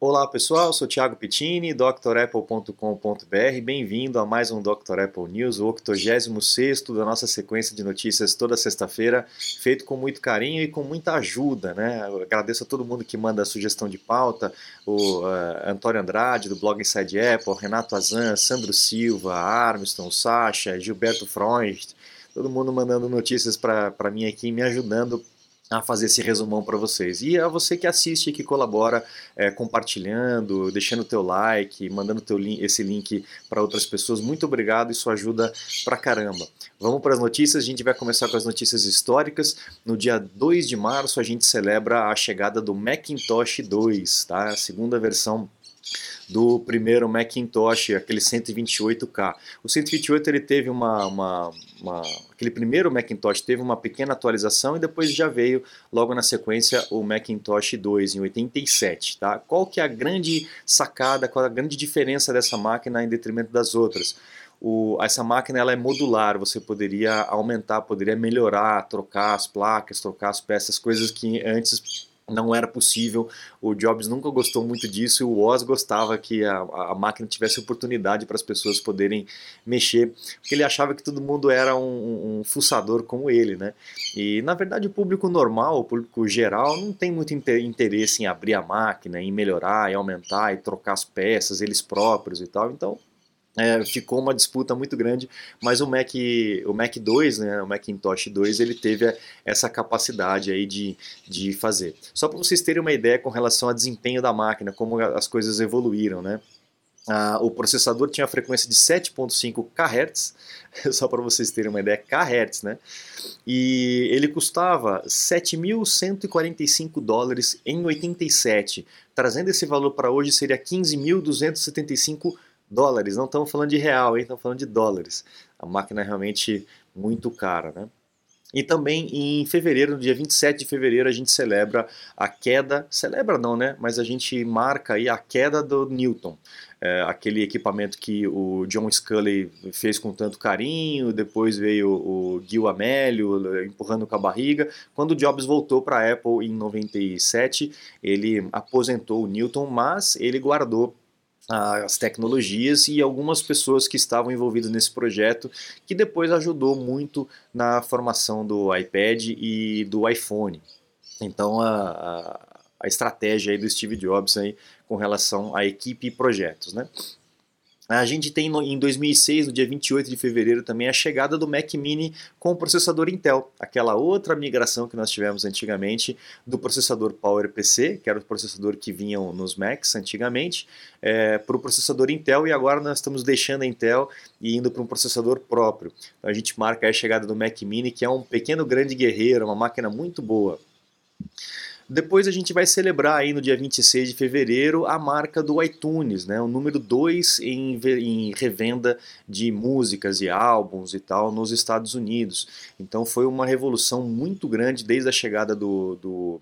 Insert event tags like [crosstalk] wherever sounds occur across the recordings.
Olá pessoal, sou Thiago Pittini, drapple.com.br. Bem-vindo a mais um Dr. Apple News, o 86 da nossa sequência de notícias toda sexta-feira, feito com muito carinho e com muita ajuda. Né? Agradeço a todo mundo que manda sugestão de pauta, o uh, Antônio Andrade, do blog Inside Apple, Renato Azan, Sandro Silva, Armstrong, Sacha, Gilberto Freund, todo mundo mandando notícias para mim aqui, me ajudando a fazer esse resumão para vocês. E a você que assiste, que colabora, é, compartilhando, deixando o teu like, mandando teu link, esse link para outras pessoas, muito obrigado, isso ajuda pra caramba. Vamos para as notícias, a gente vai começar com as notícias históricas. No dia 2 de março a gente celebra a chegada do Macintosh 2, tá? a segunda versão do primeiro Macintosh, aquele 128K. O 128 ele teve uma, uma, uma, aquele primeiro Macintosh teve uma pequena atualização e depois já veio logo na sequência o Macintosh 2 em 87, tá? Qual que é a grande sacada, qual a grande diferença dessa máquina em detrimento das outras? O, essa máquina ela é modular, você poderia aumentar, poderia melhorar, trocar as placas, trocar as peças, coisas que antes não era possível. O Jobs nunca gostou muito disso e o Oz gostava que a, a máquina tivesse oportunidade para as pessoas poderem mexer, porque ele achava que todo mundo era um, um, fuçador como ele, né? E na verdade o público normal, o público geral, não tem muito interesse em abrir a máquina, em melhorar, em aumentar, e trocar as peças eles próprios e tal. Então é, ficou uma disputa muito grande, mas o Mac, o Mac 2, né, o Macintosh 2, ele teve essa capacidade aí de, de fazer. Só para vocês terem uma ideia com relação ao desempenho da máquina, como as coisas evoluíram, né? Ah, o processador tinha a frequência de 7.5 kHz, [laughs] só para vocês terem uma ideia, kHz, né? E ele custava 7.145 dólares em 87, trazendo esse valor para hoje seria 15.275 dólares dólares, não estamos falando de real, estamos falando de dólares. A máquina é realmente muito cara, né? E também em fevereiro, no dia 27 de fevereiro, a gente celebra a queda, celebra não, né? Mas a gente marca aí a queda do Newton. É, aquele equipamento que o John Scully fez com tanto carinho, depois veio o Gil Amelio empurrando com a barriga. Quando o Jobs voltou para a Apple em 97, ele aposentou o Newton, mas ele guardou as tecnologias e algumas pessoas que estavam envolvidas nesse projeto, que depois ajudou muito na formação do iPad e do iPhone. Então a, a, a estratégia aí do Steve Jobs aí com relação à equipe e projetos, né? A gente tem no, em 2006, no dia 28 de fevereiro, também a chegada do Mac Mini com o processador Intel, aquela outra migração que nós tivemos antigamente do processador PowerPC, que era o processador que vinham nos Macs antigamente, é, para o processador Intel e agora nós estamos deixando a Intel e indo para um processador próprio. Então a gente marca a chegada do Mac Mini, que é um pequeno grande guerreiro, uma máquina muito boa. Depois a gente vai celebrar aí no dia 26 de fevereiro a marca do iTunes, né, o número 2 em, em revenda de músicas e álbuns e tal nos Estados Unidos. Então foi uma revolução muito grande desde a chegada do, do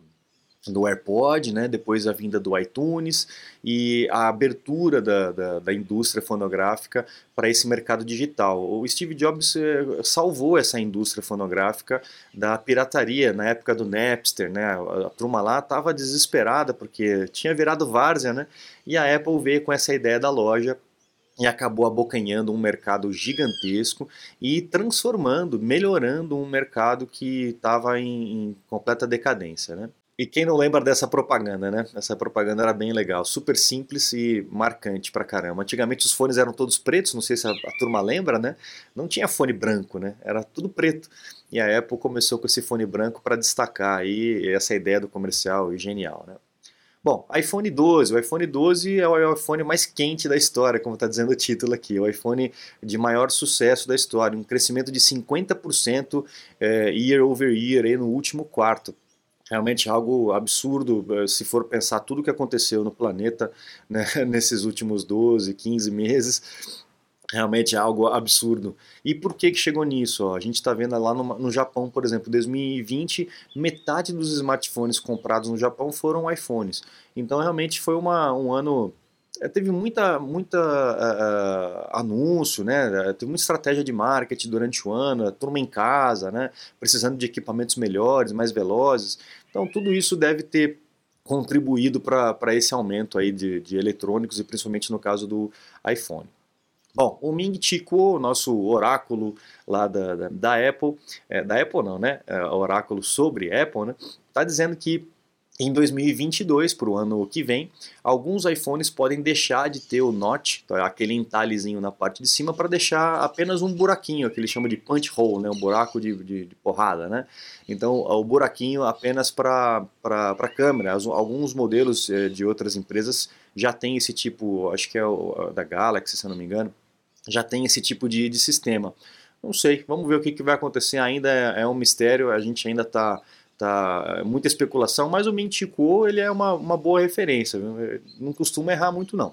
do AirPod, né, depois a vinda do iTunes e a abertura da, da, da indústria fonográfica para esse mercado digital. O Steve Jobs eh, salvou essa indústria fonográfica da pirataria na época do Napster, né, a, turma lá estava desesperada porque tinha virado várzea, né, e a Apple veio com essa ideia da loja e acabou abocanhando um mercado gigantesco e transformando, melhorando um mercado que estava em, em, completa decadência. Né? E quem não lembra dessa propaganda, né? Essa propaganda era bem legal, super simples e marcante pra caramba. Antigamente os fones eram todos pretos, não sei se a, a, turma lembra, né? Não tinha fone branco, né? Era tudo preto. E a Apple começou com esse fone branco para destacar aí essa ideia do comercial e genial, né? Bom, iPhone 12. O iPhone 12 é o iPhone mais quente da história, como está dizendo o título aqui. O iPhone de maior sucesso da história, um crescimento de 50% é, year over year aí no último quarto realmente algo absurdo eh, se for pensar tudo o que aconteceu no planeta [laughs] né, nesses últimos 12, 15 meses. Realmente é algo absurdo. E por que, que chegou nisso? Ó, a gente está vendo lá no, no Japão, por exemplo, 2020, metade dos smartphones comprados no Japão foram iPhones. Então realmente foi uma, um ano é, teve muita, muita uh, anúncio, né? Teve muita estratégia de marketing durante o ano, turma em casa, né? Precisando de equipamentos melhores, mais velozes. Então tudo isso deve ter contribuído para esse aumento aí de, de eletrônicos e principalmente no caso do iPhone. Bom, o Ming Chi Kuo, nosso oráculo lá da, da, da Apple, é, da Apple não, né? É, oráculo sobre Apple, né? Está dizendo que em 2022, para o ano que vem, alguns iPhones podem deixar de ter o notch, é aquele entalhezinho na parte de cima, para deixar apenas um buraquinho, que ele chama de punch hole, né, um buraco de, de, de porrada. Né? Então, o buraquinho apenas para a câmera. Alguns modelos eh, de outras empresas já tem esse tipo, acho que é o da Galaxy, se eu não me engano, já tem esse tipo de, de sistema. Não sei, vamos ver o que, que vai acontecer. Ainda é, é um mistério, a gente ainda está tá muita especulação, mas o Mintico ele é uma, uma boa referência, não costuma errar muito não.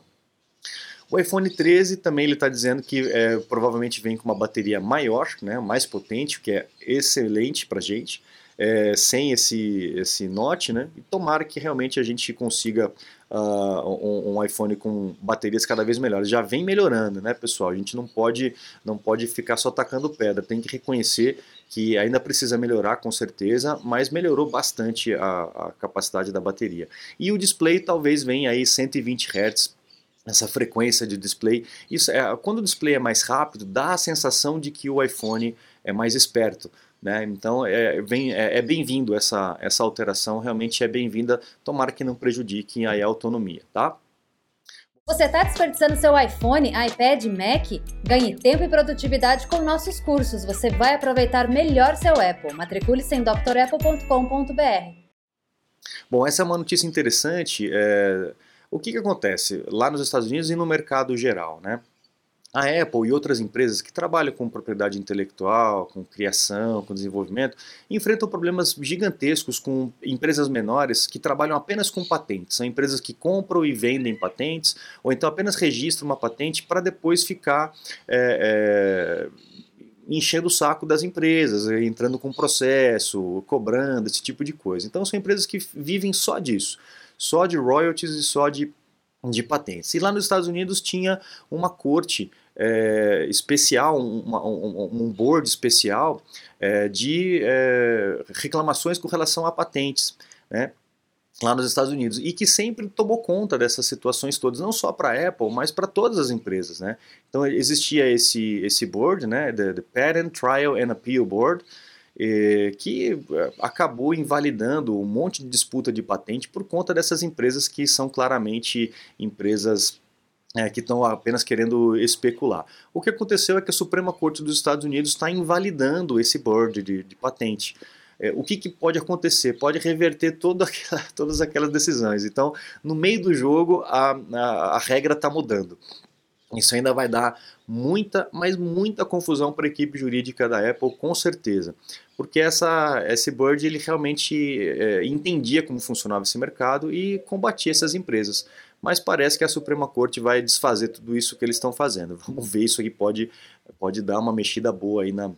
O iPhone 13 também ele está dizendo que é, provavelmente vem com uma bateria maior, né, mais potente, o que é excelente para gente, é, sem esse, esse note, né, e tomara que realmente a gente consiga uh, um, um, iPhone com baterias cada vez melhores. Já vem melhorando, né, pessoal? A gente não pode, não pode ficar só tacando pedra, tem que reconhecer que ainda precisa melhorar com certeza, mas melhorou bastante a, a capacidade da bateria. E o display talvez venha aí 120 Hz essa frequência de display. Isso é, quando o display é mais rápido, dá a sensação de que o iPhone é mais esperto. Né? Então é, é, é bem-vindo essa, essa alteração, realmente é bem-vinda, tomara que não prejudique a autonomia. Tá? Você está desperdiçando seu iPhone, iPad, Mac? Ganhe tempo e produtividade com nossos cursos. Você vai aproveitar melhor seu Apple. Matricule-se em drapple.com.br. Bom, essa é uma notícia interessante. É... O que, que acontece lá nos Estados Unidos e no mercado geral, né? A Apple e outras empresas que trabalham com propriedade intelectual, com criação, com desenvolvimento, enfrentam problemas gigantescos com empresas menores que trabalham apenas com patentes. São empresas que compram e vendem patentes, ou então apenas registram uma patente para depois ficar. É, é, enchendo o saco das empresas, entrando com processo, cobrando, esse tipo de coisa. Então são empresas que vivem só disso, só de royalties e só de, de patentes. E lá nos Estados Unidos tinha uma corte é, especial, uma, um, um, board especial é, de é, reclamações com relação a patentes, né? lá nos Estados Unidos e que sempre tomou conta dessas situações todas, não só para a Apple, mas para todas as empresas, né? Então existia esse esse board, né, the, the Patent Trial and Appeal Board, eh, que acabou invalidando um monte de disputa de patente por conta dessas empresas que são claramente empresas é, que estão apenas querendo especular. O que aconteceu é que a Suprema Corte dos Estados Unidos está invalidando esse board de, de patente. É, o que, que, pode acontecer? Pode reverter aquela, [laughs] todas aquelas decisões. Então, no meio do jogo, a, a, a regra está mudando. Isso ainda vai dar muita, mas muita confusão para a equipe jurídica da Apple, com certeza. Porque essa, esse Bird ele realmente é, entendia como funcionava esse mercado e combatia essas empresas mas parece que a Suprema Corte vai desfazer tudo isso que eles estão fazendo. Vamos ver, isso aí pode, pode dar uma mexida boa aí na,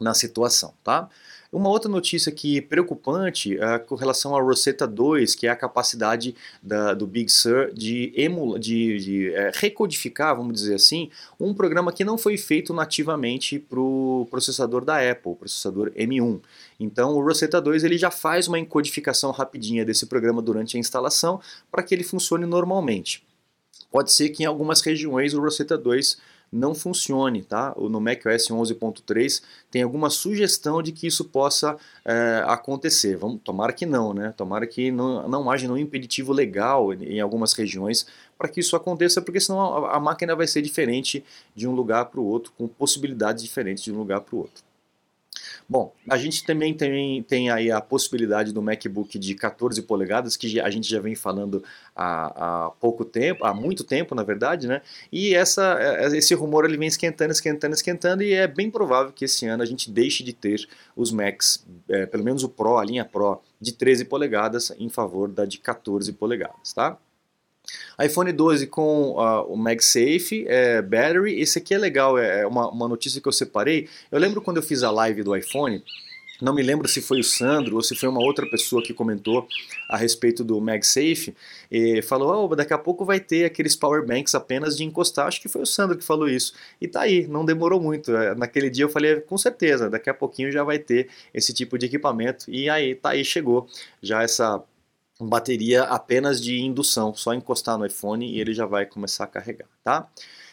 na situação, tá? Uma outra notícia que preocupante é com relação ao Rosetta 2, que é a capacidade da, do Big Sur de, emula, de, de é, recodificar, vamos dizer assim, um programa que não foi feito nativamente para o processador da Apple, o processador M1. Então o Rosetta 2 ele já faz uma encodificação rapidinha desse programa durante a instalação para que ele funcione normalmente. Pode ser que em algumas regiões o Rosetta 2 não funcione, tá? No macOS 11.3 tem alguma sugestão de que isso possa é, acontecer. Vamos, tomara que não, né? Tomara que não, não haja nenhum impeditivo legal em algumas regiões para que isso aconteça, porque senão a, a máquina vai ser diferente de um lugar para o outro, com possibilidades diferentes de um lugar para o outro. Bom, a gente também tem, tem aí a possibilidade do MacBook de 14 polegadas, que a gente já vem falando há, há pouco tempo, há muito tempo, na verdade, né? E essa, é, esse rumor ele vem esquentando, esquentando, esquentando, e é bem provável que esse ano a gente deixe de ter os Macs, é, pelo menos o Pro, a linha Pro, de 13 polegadas em favor da de 14 polegadas, tá? iPhone 12 com uh, o MagSafe é, Battery, esse aqui é legal, é, é uma, uma notícia que eu separei. Eu lembro quando eu fiz a live do iPhone, não me lembro se foi o Sandro ou se foi uma outra pessoa que comentou a respeito do MagSafe e falou, oh, daqui a pouco vai ter aqueles power banks apenas de encostar. Acho que foi o Sandro que falou isso. E tá aí, não demorou muito. É, naquele dia eu falei, com certeza, daqui a pouquinho já vai ter esse tipo de equipamento. E aí, tá aí, chegou já essa bateria apenas de indução, só encostar no iPhone e ele já vai começar a carregar, tá?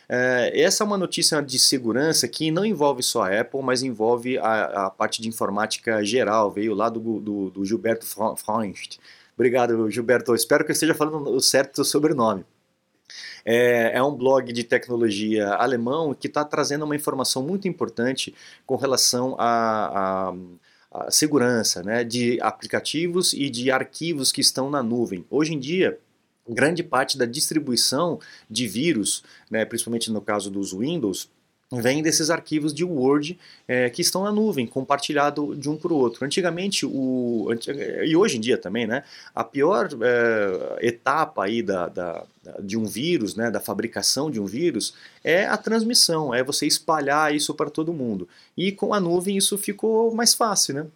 É, essa é uma notícia de segurança que não envolve só a Apple, mas envolve a, a parte de informática geral, veio lá do, do, do Gilberto Freund. Obrigado, Gilberto. Eu espero que esteja falando o certo sobrenome. É, é, um blog de tecnologia alemão que está trazendo uma informação muito importante com relação a, a a segurança né, de aplicativos e de arquivos que estão na nuvem. Hoje em dia, grande parte da distribuição de vírus, né, principalmente no caso dos Windows, vem desses arquivos de Word é, que estão na nuvem, compartilhado de um para o outro. Antigamente, o, e hoje em dia também, né, a pior é, etapa aí da, da, de um vírus, né, da fabricação de um vírus, é a transmissão, é você espalhar isso para todo mundo. E com a nuvem isso ficou mais fácil, né?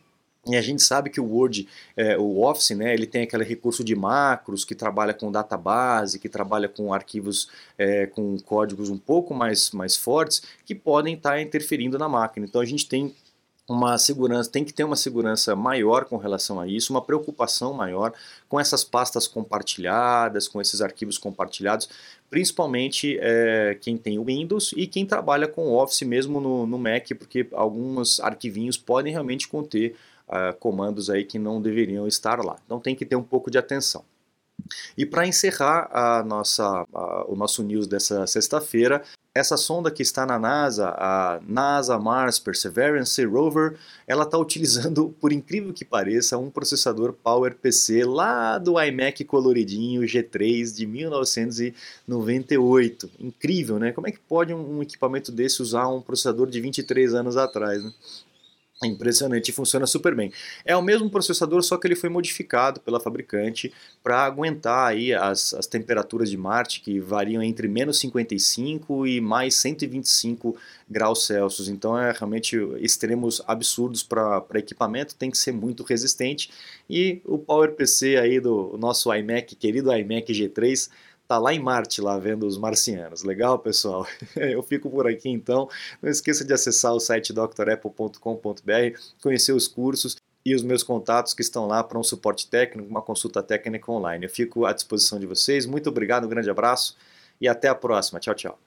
E a gente sabe que o Word, é, o Office, né, ele tem aquele recurso de macros que trabalha com database, que trabalha com arquivos é, com códigos um pouco mais, mais fortes, que podem estar tá interferindo na máquina. Então a gente tem uma segurança, tem que ter uma segurança maior com relação a isso, uma preocupação maior com essas pastas compartilhadas, com esses arquivos compartilhados, principalmente é, quem tem o Windows e quem trabalha com o Office mesmo no, no Mac, porque alguns arquivinhos podem realmente conter uh, comandos aí que não deveriam estar lá. Então tem que ter um pouco de atenção. E para encerrar a nossa, a, o nosso news dessa sexta-feira, essa sonda que está na NASA, a NASA Mars Perseverance Rover, ela está utilizando, por incrível que pareça, um processador PowerPC lá do iMac coloridinho G3 de 1998. Incrível, né? Como é que pode um, um equipamento desse usar um processador de 23 anos atrás, né? Impressionante, funciona super bem. É o mesmo processador, só que ele foi modificado pela fabricante para aguentar aí as, as temperaturas de Marte, que variam entre menos 55 e mais 125 graus Celsius. Então é realmente extremos absurdos para equipamento, tem que ser muito resistente. E o PowerPC aí do nosso iMac, querido iMac G3, tá lá em Marte, lá vendo os marcianos. Legal, pessoal? [laughs] Eu fico por aqui então. Não esqueça de acessar o site drapple.com.br, conhecer os cursos e os meus contatos que estão lá para um suporte técnico, uma consulta técnica online. Eu fico à disposição de vocês. Muito obrigado, um grande abraço e até a próxima. Tchau, tchau.